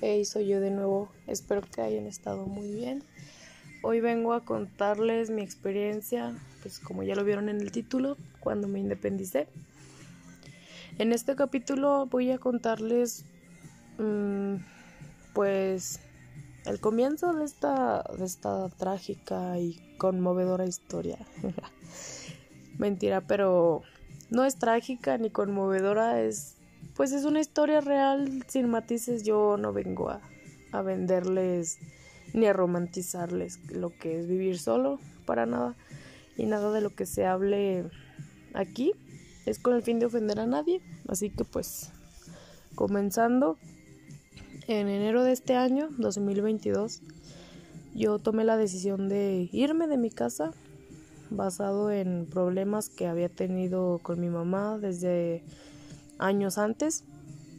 Hey, soy yo de nuevo. Espero que hayan estado muy bien. Hoy vengo a contarles mi experiencia, pues como ya lo vieron en el título, cuando me independicé. En este capítulo voy a contarles, mm, pues, el comienzo de esta, de esta trágica y conmovedora historia. Mentira, pero no es trágica ni conmovedora, es pues es una historia real sin matices. Yo no vengo a, a venderles ni a romantizarles lo que es vivir solo, para nada. Y nada de lo que se hable aquí es con el fin de ofender a nadie. Así que pues, comenzando en enero de este año, 2022, yo tomé la decisión de irme de mi casa basado en problemas que había tenido con mi mamá desde años antes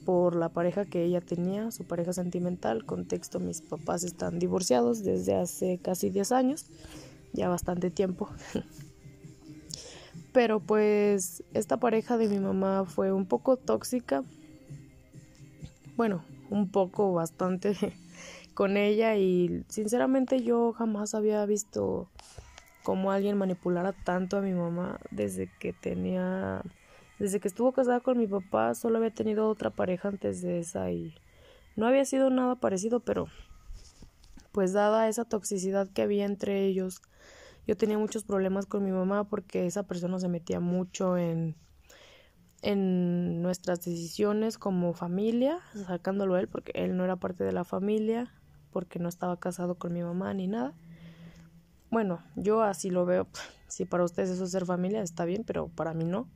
por la pareja que ella tenía, su pareja sentimental. Contexto, mis papás están divorciados desde hace casi 10 años, ya bastante tiempo. Pero pues esta pareja de mi mamá fue un poco tóxica. Bueno, un poco bastante con ella y sinceramente yo jamás había visto cómo alguien manipulara tanto a mi mamá desde que tenía desde que estuvo casada con mi papá solo había tenido otra pareja antes de esa y no había sido nada parecido, pero pues dada esa toxicidad que había entre ellos, yo tenía muchos problemas con mi mamá porque esa persona se metía mucho en en nuestras decisiones como familia, sacándolo él porque él no era parte de la familia, porque no estaba casado con mi mamá ni nada. Bueno, yo así lo veo. Si para ustedes eso es ser familia, está bien, pero para mí no.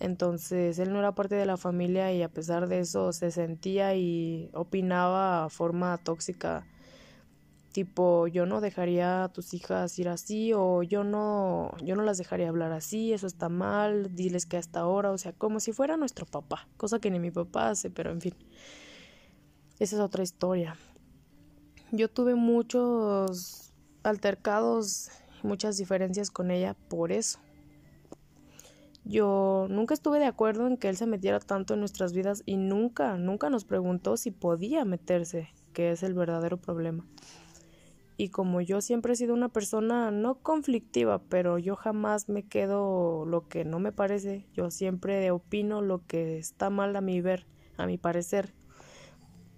Entonces él no era parte de la familia y a pesar de eso se sentía y opinaba a forma tóxica tipo yo no dejaría a tus hijas ir así o yo no yo no las dejaría hablar así, eso está mal, diles que hasta ahora, o sea, como si fuera nuestro papá, cosa que ni mi papá hace, pero en fin. Esa es otra historia. Yo tuve muchos altercados, muchas diferencias con ella por eso. Yo nunca estuve de acuerdo en que él se metiera tanto en nuestras vidas y nunca, nunca nos preguntó si podía meterse, que es el verdadero problema. Y como yo siempre he sido una persona no conflictiva, pero yo jamás me quedo lo que no me parece, yo siempre opino lo que está mal a mi ver, a mi parecer.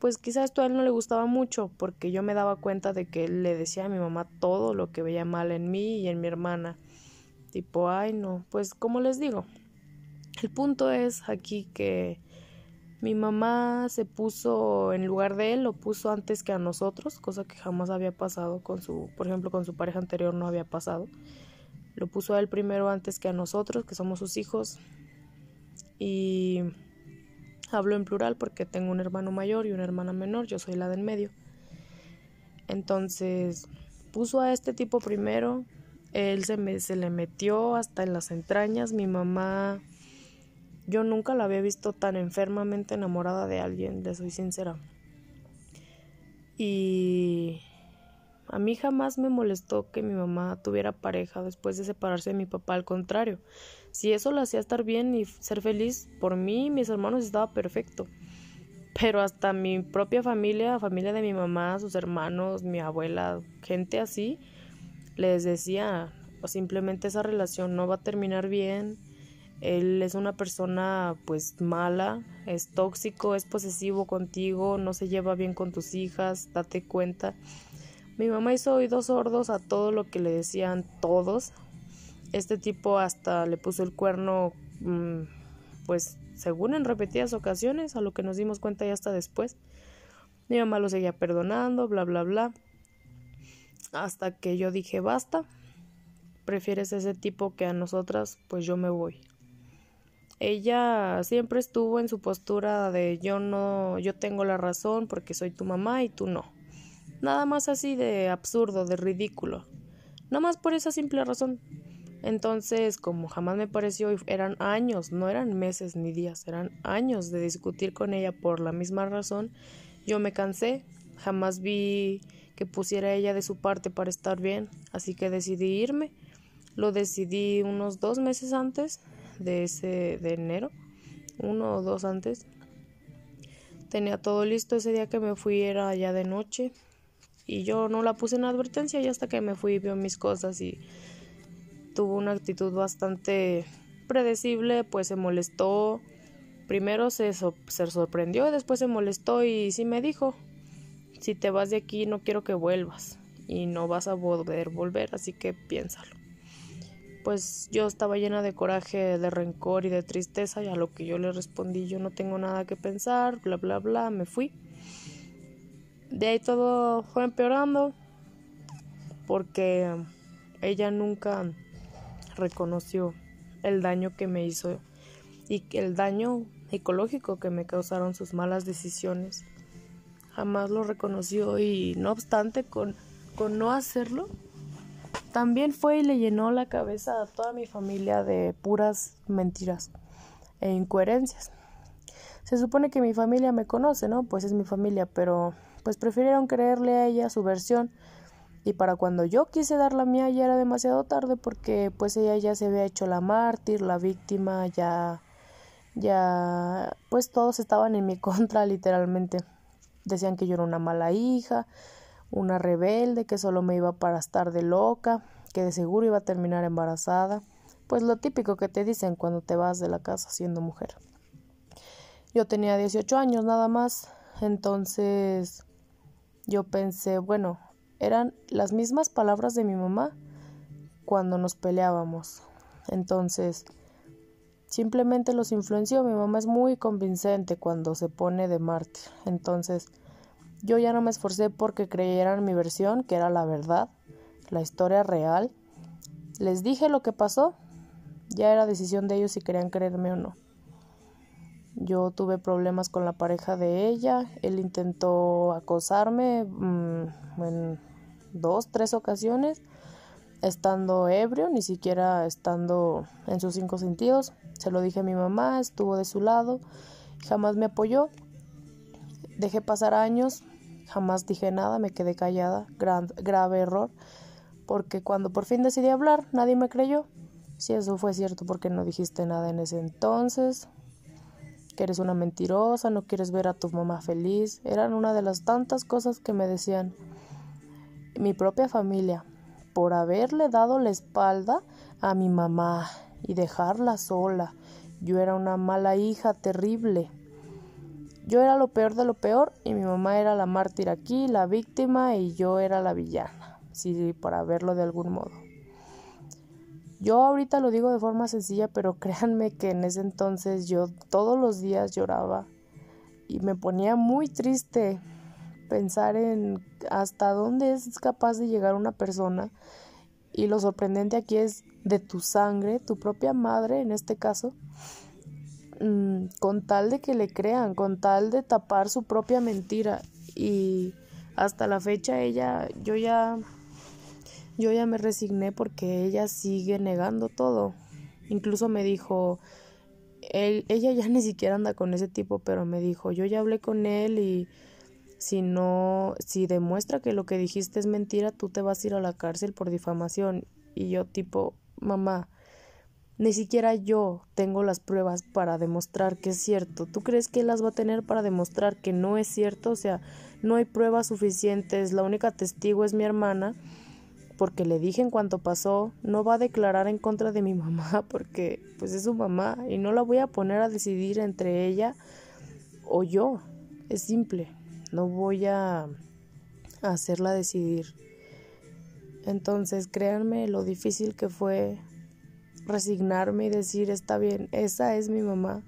Pues quizás esto a él no le gustaba mucho, porque yo me daba cuenta de que él le decía a mi mamá todo lo que veía mal en mí y en mi hermana tipo, ay no, pues como les digo, el punto es aquí que mi mamá se puso en lugar de él, lo puso antes que a nosotros, cosa que jamás había pasado con su, por ejemplo, con su pareja anterior no había pasado. Lo puso a él primero antes que a nosotros, que somos sus hijos. Y hablo en plural porque tengo un hermano mayor y una hermana menor, yo soy la del medio. Entonces, puso a este tipo primero, él se, me, se le metió hasta en las entrañas. Mi mamá, yo nunca la había visto tan enfermamente enamorada de alguien, le soy sincera. Y a mí jamás me molestó que mi mamá tuviera pareja después de separarse de mi papá, al contrario. Si eso lo hacía estar bien y ser feliz, por mí y mis hermanos estaba perfecto. Pero hasta mi propia familia, familia de mi mamá, sus hermanos, mi abuela, gente así, les decía, o simplemente esa relación no va a terminar bien. Él es una persona pues mala, es tóxico, es posesivo contigo, no se lleva bien con tus hijas, date cuenta. Mi mamá hizo oídos sordos a todo lo que le decían todos. Este tipo hasta le puso el cuerno, mm, pues según en repetidas ocasiones, a lo que nos dimos cuenta ya hasta después. Mi mamá lo seguía perdonando, bla, bla, bla hasta que yo dije basta, prefieres ese tipo que a nosotras, pues yo me voy. Ella siempre estuvo en su postura de yo no, yo tengo la razón porque soy tu mamá y tú no. Nada más así de absurdo, de ridículo. No más por esa simple razón. Entonces, como jamás me pareció, eran años, no eran meses ni días, eran años de discutir con ella por la misma razón, yo me cansé, jamás vi que pusiera ella de su parte para estar bien, así que decidí irme. Lo decidí unos dos meses antes de ese de enero, uno o dos antes. Tenía todo listo ese día que me fui, era ya de noche. Y yo no la puse en advertencia y hasta que me fui vio mis cosas y tuvo una actitud bastante predecible, pues se molestó. Primero se, se sorprendió, después se molestó y sí me dijo, si te vas de aquí no quiero que vuelvas y no vas a poder volver, así que piénsalo. Pues yo estaba llena de coraje, de rencor y de tristeza y a lo que yo le respondí yo no tengo nada que pensar, bla bla bla, me fui. De ahí todo fue empeorando porque ella nunca reconoció el daño que me hizo y el daño psicológico que me causaron sus malas decisiones. Jamás lo reconoció y no obstante con, con no hacerlo, también fue y le llenó la cabeza a toda mi familia de puras mentiras e incoherencias. Se supone que mi familia me conoce, ¿no? Pues es mi familia, pero pues prefirieron creerle a ella su versión y para cuando yo quise dar la mía ya era demasiado tarde porque pues ella ya se había hecho la mártir, la víctima, ya ya pues todos estaban en mi contra literalmente. Decían que yo era una mala hija, una rebelde, que solo me iba para estar de loca, que de seguro iba a terminar embarazada, pues lo típico que te dicen cuando te vas de la casa siendo mujer. Yo tenía 18 años nada más, entonces yo pensé, bueno, eran las mismas palabras de mi mamá cuando nos peleábamos. Entonces, simplemente los influenció. Mi mamá es muy convincente cuando se pone de mártir. Entonces, yo ya no me esforcé porque creyeran mi versión, que era la verdad, la historia real. Les dije lo que pasó. Ya era decisión de ellos si querían creerme o no. Yo tuve problemas con la pareja de ella. Él intentó acosarme mm, en dos, tres ocasiones, estando ebrio, ni siquiera estando en sus cinco sentidos. Se lo dije a mi mamá, estuvo de su lado, jamás me apoyó. Dejé pasar años, jamás dije nada, me quedé callada, grave error, porque cuando por fin decidí hablar, nadie me creyó. Si eso fue cierto, porque no dijiste nada en ese entonces? Que eres una mentirosa, no quieres ver a tu mamá feliz. Eran una de las tantas cosas que me decían mi propia familia por haberle dado la espalda a mi mamá y dejarla sola. Yo era una mala hija terrible. Yo era lo peor de lo peor y mi mamá era la mártir aquí, la víctima y yo era la villana, sí, para verlo de algún modo. Yo ahorita lo digo de forma sencilla, pero créanme que en ese entonces yo todos los días lloraba y me ponía muy triste pensar en hasta dónde es capaz de llegar una persona y lo sorprendente aquí es de tu sangre, tu propia madre en este caso, mm, con tal de que le crean, con tal de tapar su propia mentira y hasta la fecha ella, yo ya, yo ya me resigné porque ella sigue negando todo. Incluso me dijo, él, ella ya ni siquiera anda con ese tipo, pero me dijo, yo ya hablé con él y si no, si demuestra que lo que dijiste es mentira, tú te vas a ir a la cárcel por difamación. Y yo tipo, mamá, ni siquiera yo tengo las pruebas para demostrar que es cierto. ¿Tú crees que las va a tener para demostrar que no es cierto? O sea, no hay pruebas suficientes. La única testigo es mi hermana, porque le dije en cuanto pasó, no va a declarar en contra de mi mamá, porque pues es su mamá y no la voy a poner a decidir entre ella o yo. Es simple no voy a hacerla decidir. Entonces, créanme lo difícil que fue resignarme y decir, está bien, esa es mi mamá,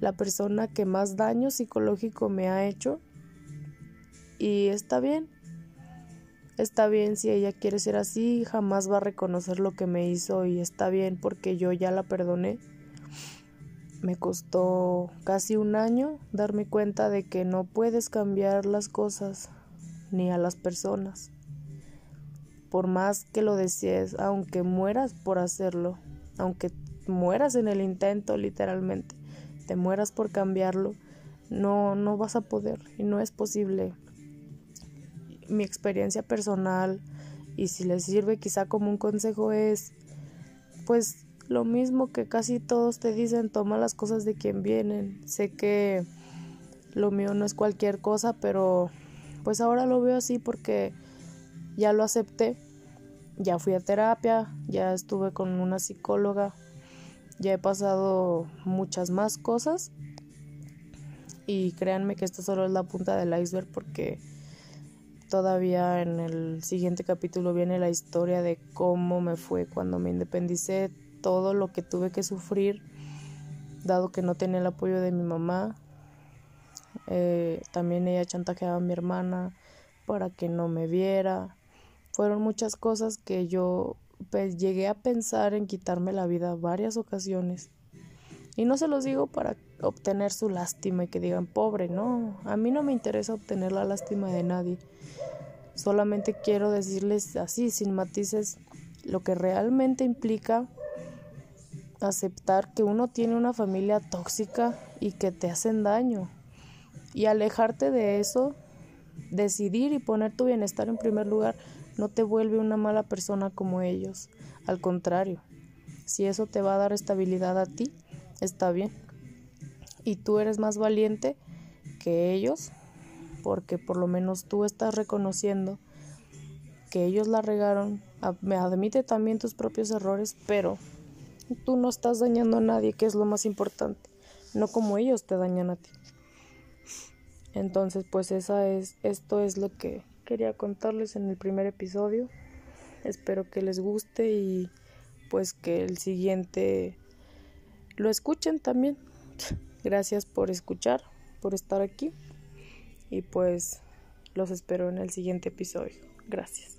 la persona que más daño psicológico me ha hecho. Y está bien, está bien si ella quiere ser así, jamás va a reconocer lo que me hizo y está bien porque yo ya la perdoné. Me costó casi un año darme cuenta de que no puedes cambiar las cosas ni a las personas. Por más que lo desees, aunque mueras por hacerlo, aunque mueras en el intento literalmente, te mueras por cambiarlo, no no vas a poder y no es posible. Mi experiencia personal y si les sirve quizá como un consejo es pues lo mismo que casi todos te dicen, toma las cosas de quien vienen. Sé que lo mío no es cualquier cosa, pero pues ahora lo veo así porque ya lo acepté, ya fui a terapia, ya estuve con una psicóloga, ya he pasado muchas más cosas y créanme que esta solo es la punta del iceberg porque todavía en el siguiente capítulo viene la historia de cómo me fue cuando me independicé, todo lo que tuve que sufrir, dado que no tenía el apoyo de mi mamá. Eh, también ella chantajeaba a mi hermana para que no me viera. Fueron muchas cosas que yo llegué a pensar en quitarme la vida varias ocasiones. Y no se los digo para obtener su lástima y que digan pobre, no, a mí no me interesa obtener la lástima de nadie. Solamente quiero decirles así, sin matices, lo que realmente implica aceptar que uno tiene una familia tóxica y que te hacen daño. Y alejarte de eso, decidir y poner tu bienestar en primer lugar, no te vuelve una mala persona como ellos. Al contrario, si eso te va a dar estabilidad a ti, está bien. Y tú eres más valiente que ellos, porque por lo menos tú estás reconociendo que ellos la regaron. Admite también tus propios errores, pero tú no estás dañando a nadie, que es lo más importante, no como ellos te dañan a ti. Entonces, pues esa es esto es lo que quería contarles en el primer episodio. Espero que les guste y pues que el siguiente lo escuchen también. Gracias por escuchar, por estar aquí y pues los espero en el siguiente episodio. Gracias.